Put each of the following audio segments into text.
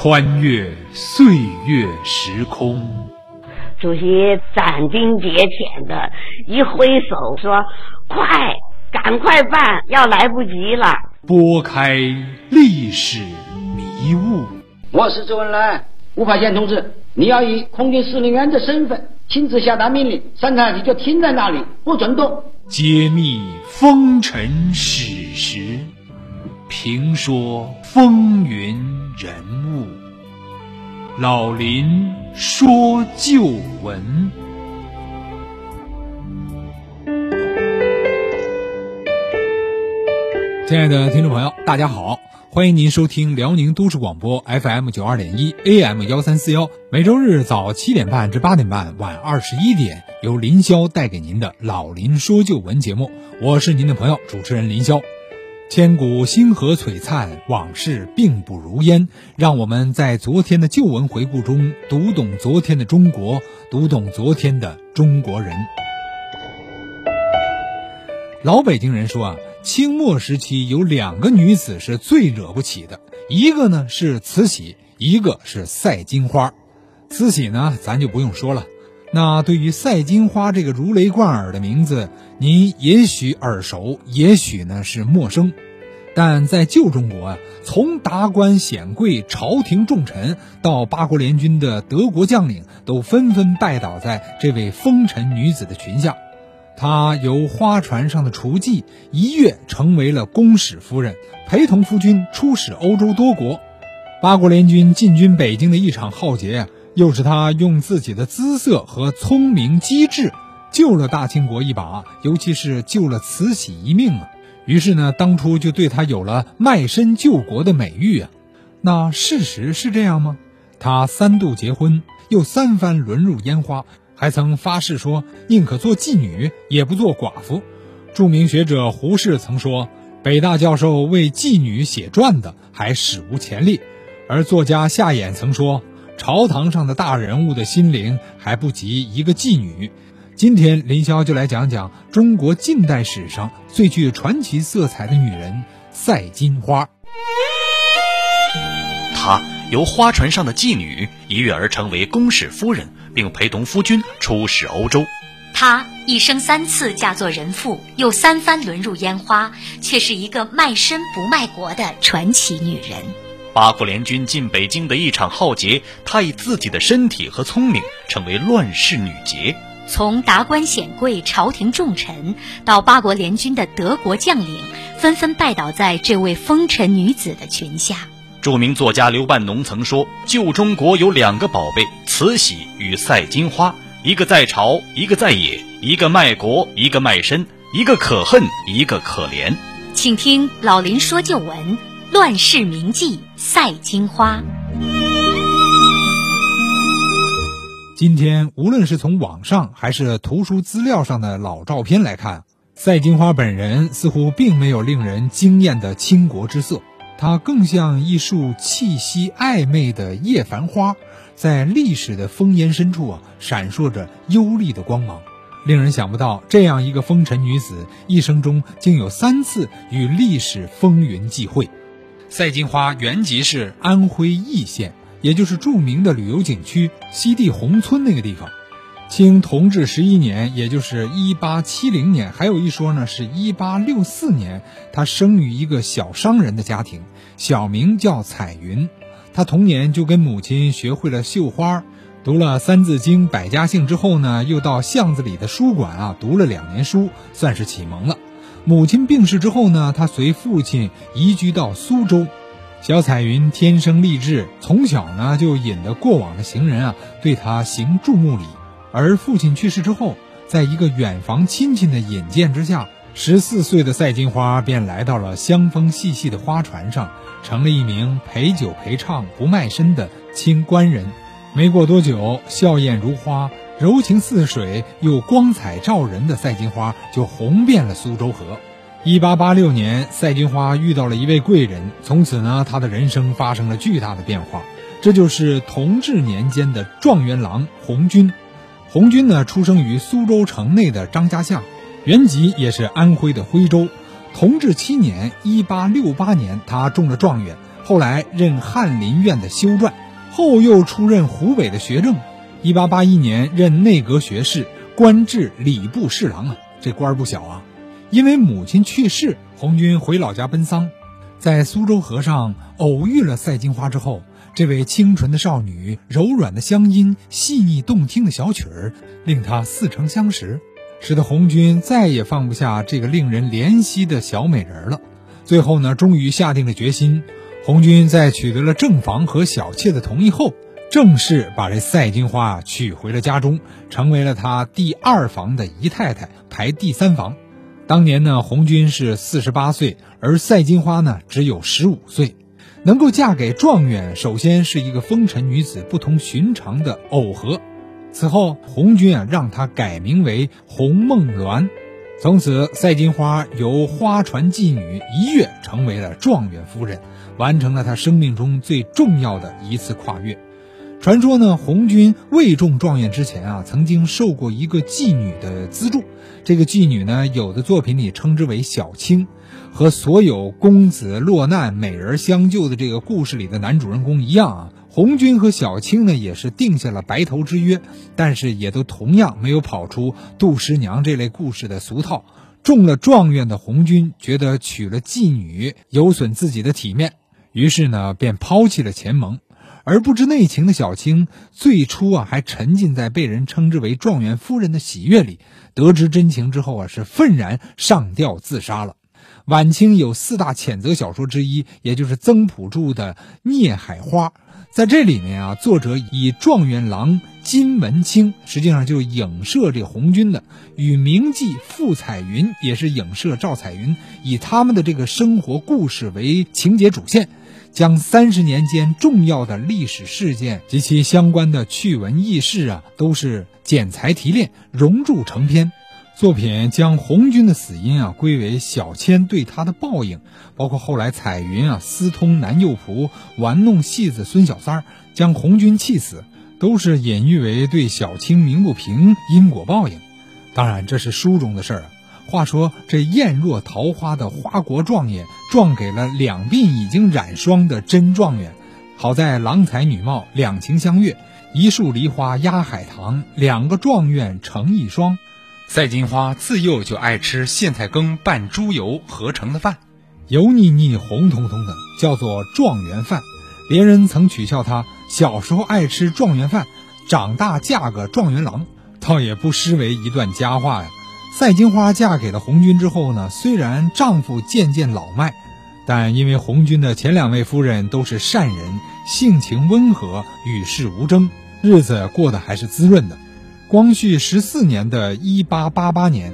穿越岁月时空。主席斩钉截铁的一挥手说：“快，赶快办，要来不及了。”拨开历史迷雾。我是周恩来，吴法宪同志，你要以空军司令员的身份亲自下达命令，三台你就停在那里，不准动。揭秘风尘史实，评说风云人物。老林说旧闻。亲爱的听众朋友，大家好，欢迎您收听辽宁都市广播 FM 九二点一 AM 幺三四幺，每周日早七点半至八点半，晚二十一点，由林霄带给您的老林说旧闻节目。我是您的朋友主持人林霄。千古星河璀璨，往事并不如烟。让我们在昨天的旧闻回顾中，读懂昨天的中国，读懂昨天的中国人。老北京人说啊，清末时期有两个女子是最惹不起的，一个呢是慈禧，一个是赛金花。慈禧呢，咱就不用说了。那对于赛金花这个如雷贯耳的名字，您也许耳熟，也许呢是陌生，但在旧中国啊，从达官显贵、朝廷重臣到八国联军的德国将领，都纷纷拜倒在这位风尘女子的裙下。她由花船上的厨妓一跃成为了公使夫人，陪同夫君出使欧洲多国。八国联军进军北京的一场浩劫！又是他用自己的姿色和聪明机智救了大清国一把，尤其是救了慈禧一命啊！于是呢，当初就对他有了卖身救国的美誉啊。那事实是这样吗？他三度结婚，又三番沦入烟花，还曾发誓说宁可做妓女，也不做寡妇。著名学者胡适曾说：“北大教授为妓女写传的还史无前例。”而作家夏衍曾说。朝堂上的大人物的心灵还不及一个妓女。今天林霄就来讲讲中国近代史上最具传奇色彩的女人赛金花。她由花船上的妓女一跃而成为宫使夫人，并陪同夫君出使欧洲。她一生三次嫁作人妇，又三番沦入烟花，却是一个卖身不卖国的传奇女人。八国联军进北京的一场浩劫，她以自己的身体和聪明成为乱世女杰。从达官显贵、朝廷重臣到八国联军的德国将领，纷纷拜倒在这位风尘女子的裙下。著名作家刘半农曾说：“旧中国有两个宝贝，慈禧与赛金花，一个在朝，一个在野；一个卖国，一个卖身；一个可恨，一个可怜。”请听老林说旧闻。乱世名妓赛金花。今天，无论是从网上还是图书资料上的老照片来看，赛金花本人似乎并没有令人惊艳的倾国之色，她更像一束气息暧昧的叶繁花，在历史的烽烟深处啊，闪烁着幽丽的光芒。令人想不到，这样一个风尘女子，一生中竟有三次与历史风云际会。赛金花原籍是安徽易县，也就是著名的旅游景区西递宏村那个地方。清同治十一年，也就是一八七零年，还有一说呢，是一八六四年，她生于一个小商人的家庭，小名叫彩云。她童年就跟母亲学会了绣花，读了《三字经》《百家姓》之后呢，又到巷子里的书馆啊读了两年书，算是启蒙了。母亲病逝之后呢，他随父亲移居到苏州。小彩云天生丽质，从小呢就引得过往的行人啊对他行注目礼。而父亲去世之后，在一个远房亲戚的引荐之下，十四岁的赛金花便来到了香风细细的花船上，成了一名陪酒陪唱不卖身的清官人。没过多久，笑靥如花。柔情似水又光彩照人的赛金花就红遍了苏州河。一八八六年，赛金花遇到了一位贵人，从此呢，她的人生发生了巨大的变化。这就是同治年间的状元郎红军。红军呢，出生于苏州城内的张家巷，原籍也是安徽的徽州。同治七年（一八六八年），他中了状元，后来任翰林院的修撰，后又出任湖北的学政。一八八一年任内阁学士，官至礼部侍郎啊，这官儿不小啊。因为母亲去世，红军回老家奔丧，在苏州河上偶遇了赛金花之后，这位清纯的少女、柔软的乡音、细腻动听的小曲儿，令他似曾相识，使得红军再也放不下这个令人怜惜的小美人了。最后呢，终于下定了决心。红军在取得了正房和小妾的同意后，正式把这赛金花娶回了家中，成为了他第二房的姨太太，排第三房。当年呢，红军是四十八岁，而赛金花呢只有十五岁，能够嫁给状元，首先是一个风尘女子不同寻常的耦合。此后，红军啊让她改名为红梦鸾，从此赛金花由花船妓女一跃成为了状元夫人，完成了她生命中最重要的一次跨越。传说呢，红军未中状元之前啊，曾经受过一个妓女的资助。这个妓女呢，有的作品里称之为小青，和所有公子落难、美人相救的这个故事里的男主人公一样啊。红军和小青呢，也是定下了白头之约，但是也都同样没有跑出杜十娘这类故事的俗套。中了状元的红军觉得娶了妓女有损自己的体面，于是呢，便抛弃了前盟。而不知内情的小青，最初啊还沉浸在被人称之为状元夫人的喜悦里，得知真情之后啊是愤然上吊自杀了。晚清有四大谴责小说之一，也就是曾朴著的《孽海花》。在这里面啊，作者以状元郎金文清，实际上就影射这红军的，与名妓傅彩云，也是影射赵彩云，以他们的这个生活故事为情节主线。将三十年间重要的历史事件及其相关的趣闻轶事啊，都是剪裁提炼，熔铸成篇。作品将红军的死因啊归为小千对他的报应，包括后来彩云啊私通男幼仆，玩弄戏子孙小三儿，将红军气死，都是隐喻为对小青鸣不平，因果报应。当然，这是书中的事儿啊。话说这艳若桃花的花国状元撞给了两鬓已经染霜的真状元，好在郎才女貌，两情相悦，一树梨花压海棠，两个状元成一双。赛金花自幼就爱吃苋菜羹拌猪油合成的饭，油腻腻、红彤彤的，叫做状元饭。别人曾取笑她小时候爱吃状元饭，长大嫁个状元郎，倒也不失为一段佳话呀。赛金花嫁给了红军之后呢，虽然丈夫渐渐老迈，但因为红军的前两位夫人都是善人，性情温和，与世无争，日子过得还是滋润的。光绪十四年的一八八八年，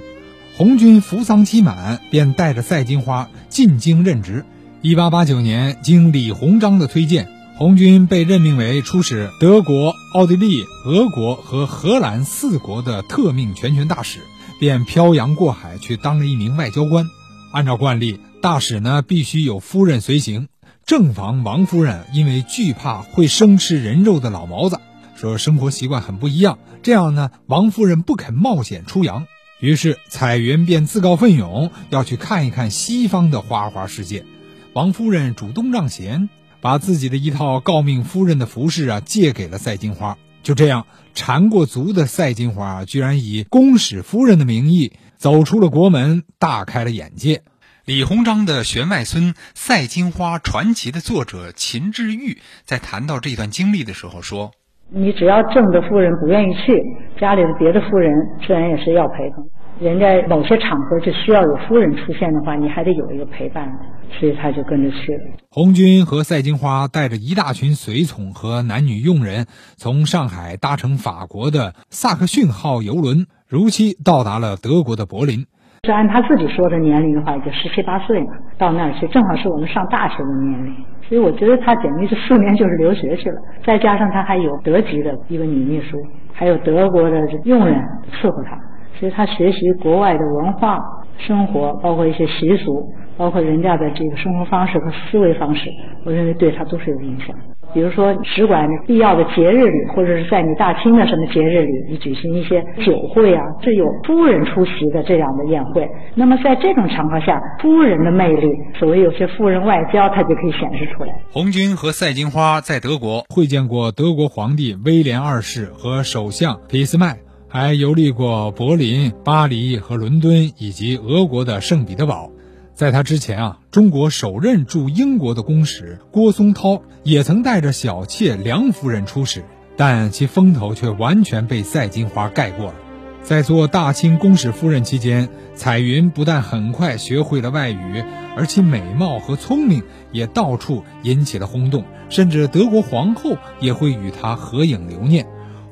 红军服丧期满，便带着赛金花进京任职。一八八九年，经李鸿章的推荐，红军被任命为出使德国、奥地利、俄国和荷兰四国的特命全权大使。便漂洋过海去当了一名外交官。按照惯例，大使呢必须有夫人随行。正房王夫人因为惧怕会生吃人肉的老毛子，说生活习惯很不一样。这样呢，王夫人不肯冒险出洋。于是彩云便自告奋勇要去看一看西方的花花世界。王夫人主动让贤，把自己的一套诰命夫人的服饰啊借给了赛金花。就这样，缠过足的赛金花居然以公使夫人的名义走出了国门，大开了眼界。李鸿章的玄外孙《赛金花传奇》的作者秦志玉在谈到这段经历的时候说：“你只要正的夫人不愿意去，家里的别的夫人自然也是要陪同。人家某些场合就需要有夫人出现的话，你还得有一个陪伴，所以他就跟着去了。红军和赛金花带着一大群随从和男女佣人，从上海搭乘法国的萨克逊号游轮，如期到达了德国的柏林。是按他自己说的年龄的话，也就十七八岁嘛，到那儿去正好是我们上大学的年龄，所以我觉得他简直是四年就是留学去了。再加上他还有德籍的一个女秘书，还有德国的佣人伺候他。所以他学习国外的文化、生活，包括一些习俗，包括人家的这个生活方式和思维方式，我认为对他都是有影响。比如说使馆必要的节日里，或者是在你大清的什么节日里，你举行一些酒会啊，这有夫人出席的这样的宴会。那么在这种场合下，夫人的魅力，所谓有些夫人外交，它就可以显示出来。红军和赛金花在德国会见过德国皇帝威廉二世和首相俾斯麦，还游历过柏林、巴黎和伦敦，以及俄国的圣彼得堡。在他之前啊，中国首任驻英国的公使郭松涛也曾带着小妾梁夫人出使，但其风头却完全被赛金花盖过了。在做大清公使夫人期间，彩云不但很快学会了外语，而其美貌和聪明也到处引起了轰动，甚至德国皇后也会与她合影留念。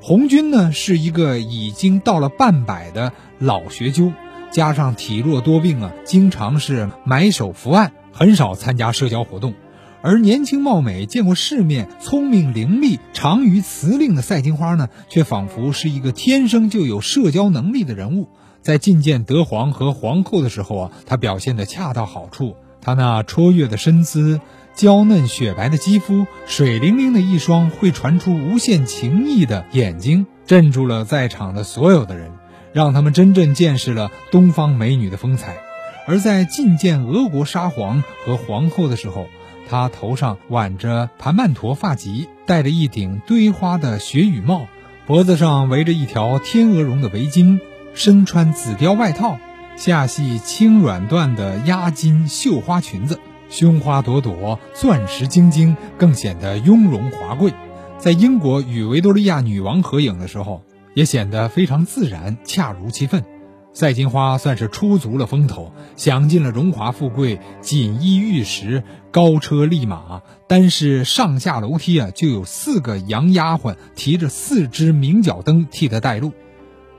红军呢，是一个已经到了半百的老学究。加上体弱多病啊，经常是埋首伏案，很少参加社交活动。而年轻貌美、见过世面、聪明伶俐、长于辞令的赛金花呢，却仿佛是一个天生就有社交能力的人物。在觐见德皇和皇后的时候啊，她表现得恰到好处。她那卓越的身姿、娇嫩雪白的肌肤、水灵灵的一双会传出无限情意的眼睛，镇住了在场的所有的人。让他们真正见识了东方美女的风采，而在觐见俄国沙皇和皇后的时候，她头上挽着盘曼陀发髻，戴着一顶堆花的雪羽帽，脖子上围着一条天鹅绒的围巾，身穿紫貂外套，下系轻软缎的压金绣花裙子，胸花朵朵，钻石晶晶，更显得雍容华贵。在英国与维多利亚女王合影的时候。也显得非常自然，恰如其分。赛金花算是出足了风头，享尽了荣华富贵，锦衣玉食，高车丽马。单是上下楼梯啊，就有四个洋丫鬟提着四只明角灯替她带路。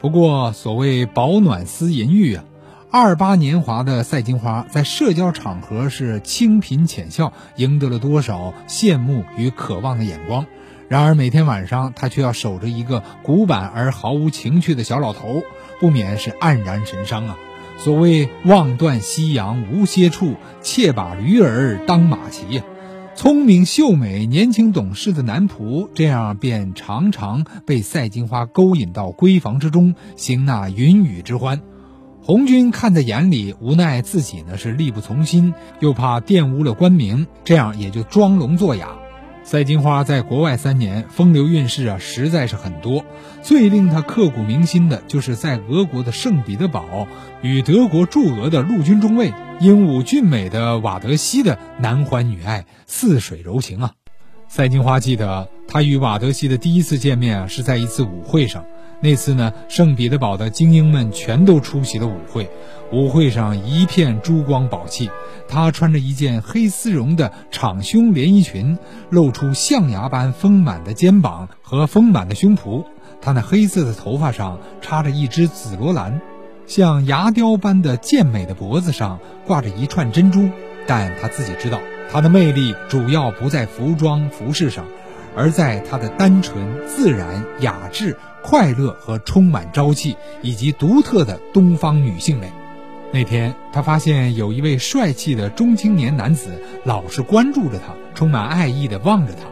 不过，所谓饱暖思淫欲啊，二八年华的赛金花在社交场合是清贫浅笑，赢得了多少羡慕与渴望的眼光。然而每天晚上，她却要守着一个古板而毫无情趣的小老头，不免是黯然神伤啊！所谓望断夕阳无歇处，妾把驴儿当马骑呀。聪明秀美、年轻懂事的男仆，这样便常常被赛金花勾引到闺房之中，行那云雨之欢。红军看在眼里，无奈自己呢是力不从心，又怕玷污了官名，这样也就装聋作哑。赛金花在国外三年，风流韵事啊，实在是很多。最令他刻骨铭心的，就是在俄国的圣彼得堡，与德国驻俄的陆军中尉、英武俊美的瓦德西的男欢女爱，似水柔情啊。赛金花记得，他与瓦德西的第一次见面啊，是在一次舞会上。那次呢，圣彼得堡的精英们全都出席了舞会，舞会上一片珠光宝气。她穿着一件黑丝绒的敞胸连衣裙，露出象牙般丰满的肩膀和丰满的胸脯。她那黑色的头发上插着一只紫罗兰，像牙雕般的健美的脖子上挂着一串珍珠。但她自己知道，她的魅力主要不在服装服饰上，而在她的单纯、自然、雅致。快乐和充满朝气，以及独特的东方女性美。那天，他发现有一位帅气的中青年男子老是关注着他，充满爱意地望着他，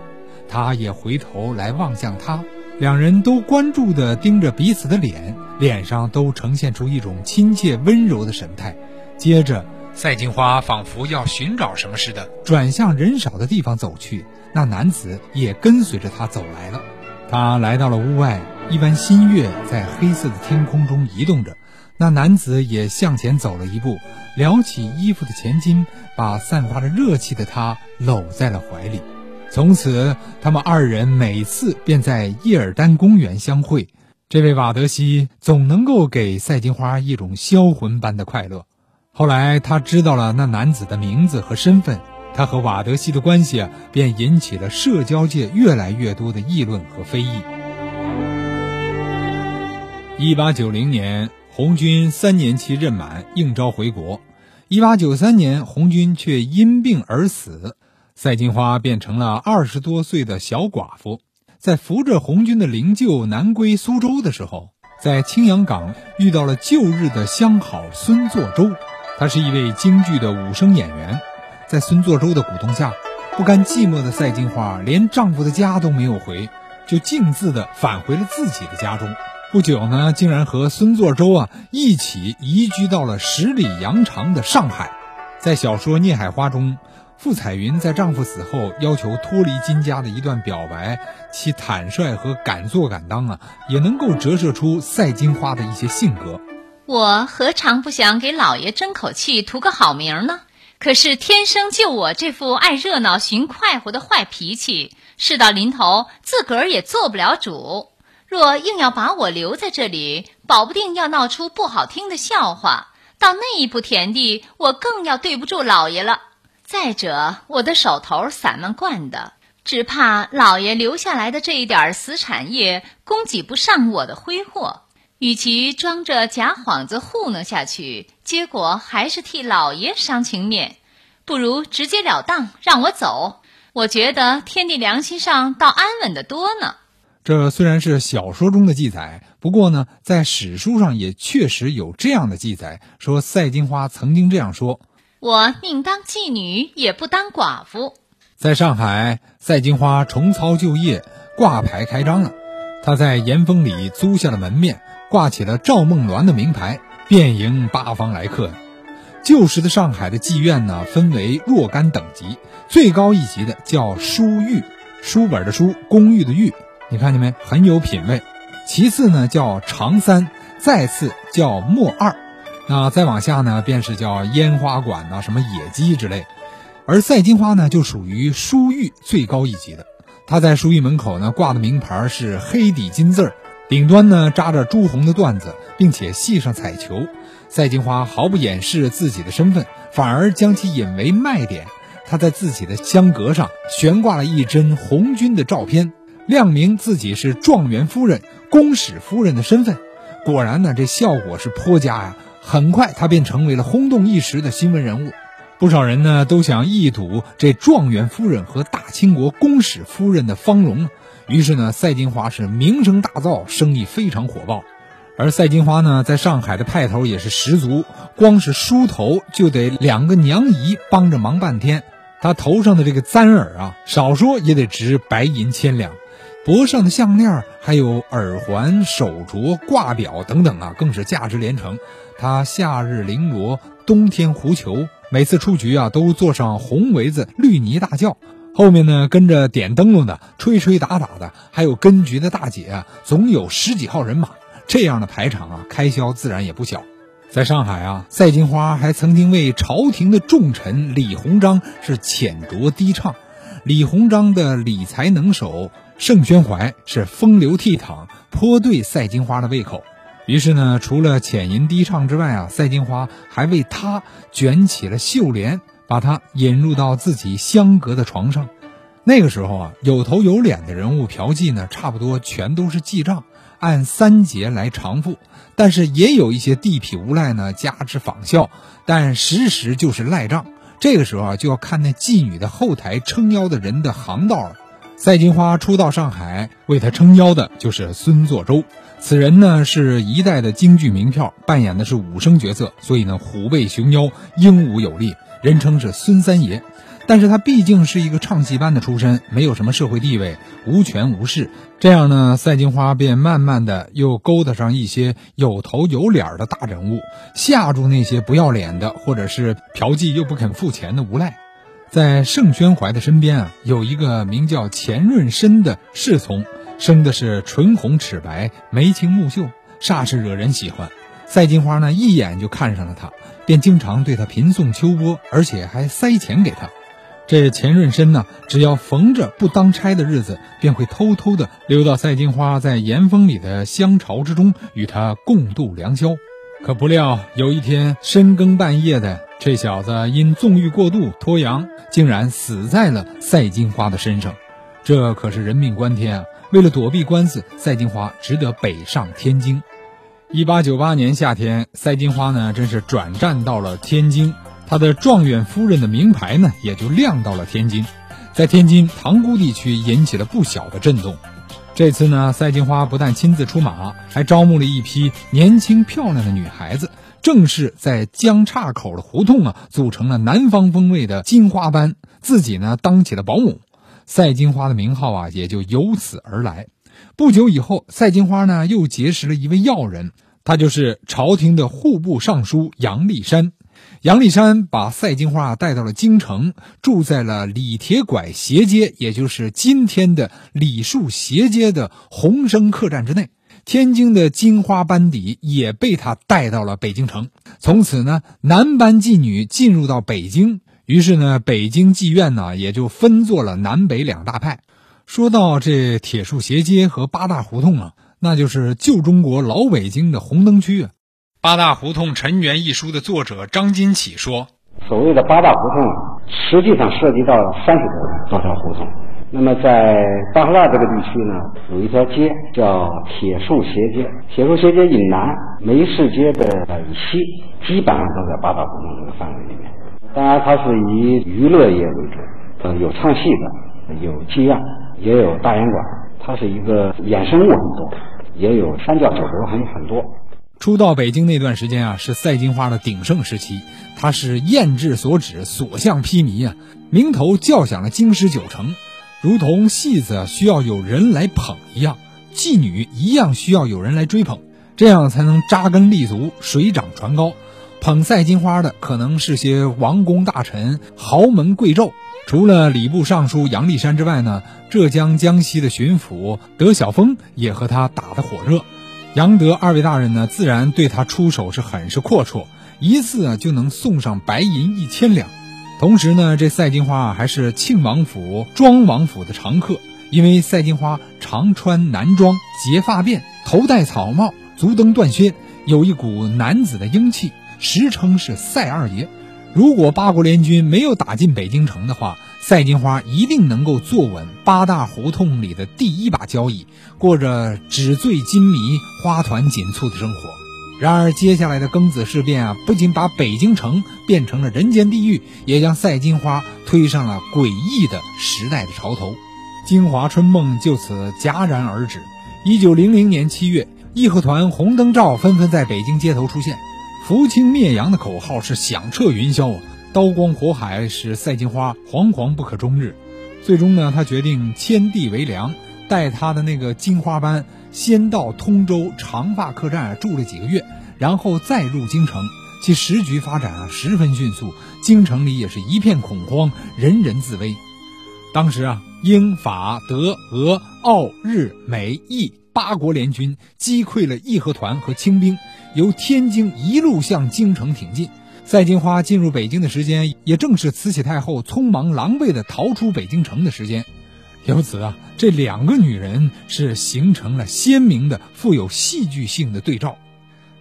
他也回头来望向他。两人都关注地盯着彼此的脸，脸上都呈现出一种亲切温柔的神态。接着，赛金花仿佛要寻找什么似的，转向人少的地方走去。那男子也跟随着他走来了。他来到了屋外。一弯新月在黑色的天空中移动着，那男子也向前走了一步，撩起衣服的前襟，把散发着热气的她搂在了怀里。从此，他们二人每次便在叶尔丹公园相会。这位瓦德西总能够给赛金花一种销魂般的快乐。后来，他知道了那男子的名字和身份，他和瓦德西的关系，便引起了社交界越来越多的议论和非议。一八九零年，红军三年期任满，应召回国。一八九三年，红军却因病而死，赛金花变成了二十多岁的小寡妇。在扶着红军的灵柩南归苏州的时候，在青阳港遇到了旧日的相好孙作周。他是一位京剧的武生演员，在孙作周的鼓动下，不甘寂寞的赛金花连丈夫的家都没有回，就径自的返回了自己的家中。不久呢，竟然和孙作周啊一起移居到了十里洋场的上海。在小说《孽海花》中，傅彩云在丈夫死后要求脱离金家的一段表白，其坦率和敢做敢当啊，也能够折射出赛金花的一些性格。我何尝不想给老爷争口气，图个好名呢？可是天生就我这副爱热闹、寻快活的坏脾气，事到临头，自个儿也做不了主。若硬要把我留在这里，保不定要闹出不好听的笑话。到那一步田地，我更要对不住老爷了。再者，我的手头散漫惯的，只怕老爷留下来的这一点死产业，供给不上我的挥霍。与其装着假幌子糊弄下去，结果还是替老爷伤情面，不如直截了当让我走。我觉得天地良心上倒安稳的多呢。这虽然是小说中的记载，不过呢，在史书上也确实有这样的记载，说赛金花曾经这样说：“我宁当妓女，也不当寡妇。”在上海，赛金花重操旧业，挂牌开张了。她在岩峰里租下了门面，挂起了赵梦鸾的名牌，便迎八方来客。旧时的上海的妓院呢，分为若干等级，最高一级的叫书寓，书本的书，公寓的寓。你看见没？很有品位。其次呢，叫长三，再次叫末二，那再往下呢，便是叫烟花馆呐，什么野鸡之类。而赛金花呢，就属于书寓最高一级的。她在书寓门口呢，挂的名牌是黑底金字儿，顶端呢扎着朱红的缎子，并且系上彩球。赛金花毫不掩饰自己的身份，反而将其引为卖点。她在自己的香阁上悬挂了一帧红军的照片。亮明自己是状元夫人、公使夫人的身份，果然呢，这效果是颇佳呀。很快，她便成为了轰动一时的新闻人物。不少人呢都想一睹这状元夫人和大清国公使夫人的芳容。于是呢，赛金花是名声大噪，生意非常火爆。而赛金花呢，在上海的派头也是十足，光是梳头就得两个娘姨帮着忙半天。她头上的这个簪耳啊，少说也得值白银千两。脖上的项链，还有耳环、手镯、挂表等等啊，更是价值连城。他夏日绫罗，冬天狐裘，每次出局啊，都坐上红围子绿泥大轿，后面呢跟着点灯笼的、吹吹打打的，还有跟局的大姐啊，总有十几号人马。这样的排场啊，开销自然也不小。在上海啊，赛金花还曾经为朝廷的重臣李鸿章是浅夺低唱。李鸿章的理财能手。盛宣怀是风流倜傥，颇对赛金花的胃口。于是呢，除了浅吟低唱之外啊，赛金花还为他卷起了绣帘，把他引入到自己相隔的床上。那个时候啊，有头有脸的人物嫖妓呢，差不多全都是记账，按三节来偿付。但是也有一些地痞无赖呢，加之仿效，但时时就是赖账。这个时候啊，就要看那妓女的后台撑腰的人的行道了。赛金花初到上海，为她撑腰的就是孙作周。此人呢是一代的京剧名票，扮演的是武生角色，所以呢虎背熊腰，英武有力，人称是孙三爷。但是他毕竟是一个唱戏班的出身，没有什么社会地位，无权无势。这样呢，赛金花便慢慢的又勾搭上一些有头有脸的大人物，吓住那些不要脸的或者是嫖妓又不肯付钱的无赖。在盛宣怀的身边啊，有一个名叫钱润生的侍从，生的是唇红齿白、眉清目秀，煞是惹人喜欢。赛金花呢，一眼就看上了他，便经常对他频送秋波，而且还塞钱给他。这钱润生呢，只要逢着不当差的日子，便会偷偷的溜到赛金花在岩峰里的香巢之中，与他共度良宵。可不料有一天深更半夜的。这小子因纵欲过度脱阳，竟然死在了赛金花的身上，这可是人命关天啊！为了躲避官司，赛金花只得北上天津。一八九八年夏天，赛金花呢，真是转战到了天津，她的状元夫人的名牌呢，也就亮到了天津，在天津塘沽地区引起了不小的震动。这次呢，赛金花不但亲自出马，还招募了一批年轻漂亮的女孩子。正是在江岔口的胡同啊，组成了南方风味的金花班，自己呢当起了保姆，赛金花的名号啊也就由此而来。不久以后，赛金花呢又结识了一位要人，他就是朝廷的户部尚书杨立山。杨立山把赛金花带到了京城，住在了李铁拐斜街，也就是今天的李树斜街的鸿生客栈之内。天津的金花班底也被他带到了北京城。从此呢，男班妓女进入到北京，于是呢，北京妓院呢也就分作了南北两大派。说到这铁树斜街和八大胡同啊，那就是旧中国老北京的红灯区啊。《八大胡同陈源》一书的作者张金起说：“所谓的八大胡同，实际上涉及到了三十多多条胡同。那么在大河岸这个地区呢，有一条街叫铁树斜街。铁树斜街以南，梅市街的以西，基本上都在八大胡同这个范围里面。当然，它是以娱乐业为主，呃，有唱戏的，有妓院，也有大烟馆。它是一个衍生物很多，也有三教九流，还有很多。”初到北京那段时间啊，是赛金花的鼎盛时期。她是艳质所指，所向披靡啊，名头叫响了京师九城，如同戏子需要有人来捧一样，妓女一样需要有人来追捧，这样才能扎根立足，水涨船高。捧赛金花的可能是些王公大臣、豪门贵胄，除了礼部尚书杨立山之外呢，浙江、江西的巡抚德晓峰也和他打得火热。杨德二位大人呢，自然对他出手是很是阔绰，一次啊就能送上白银一千两。同时呢，这赛金花还是庆王府、庄王府的常客，因为赛金花常穿男装、结发辫、头戴草帽、足蹬断靴，有一股男子的英气，实称是赛二爷。如果八国联军没有打进北京城的话，赛金花一定能够坐稳八大胡同里的第一把交椅，过着纸醉金迷、花团锦簇的生活。然而，接下来的庚子事变啊，不仅把北京城变成了人间地狱，也将赛金花推上了诡异的时代的潮头。京华春梦就此戛然而止。一九零零年七月，义和团红灯照纷纷在北京街头出现，扶清灭洋的口号是响彻云霄啊。刀光火海使赛金花惶惶不可终日，最终呢，他决定迁地为梁，带他的那个金花班先到通州长发客栈住了几个月，然后再入京城。其时局发展啊十分迅速，京城里也是一片恐慌，人人自危。当时啊，英法德俄奥日美意八国联军击溃了义和团和清兵，由天津一路向京城挺进。赛金花进入北京的时间，也正是慈禧太后匆忙狼狈的逃出北京城的时间。由此啊，这两个女人是形成了鲜明的、富有戏剧性的对照。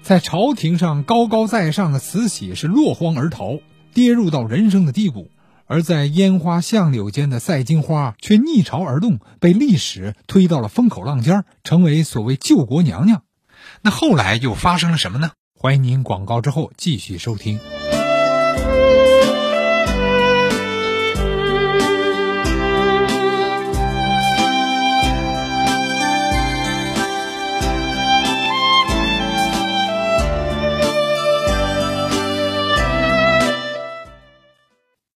在朝廷上高高在上的慈禧是落荒而逃，跌入到人生的低谷；而在烟花巷柳间的赛金花却逆潮而动，被历史推到了风口浪尖，成为所谓救国娘娘。那后来又发生了什么呢？欢迎您广告之后继续收听。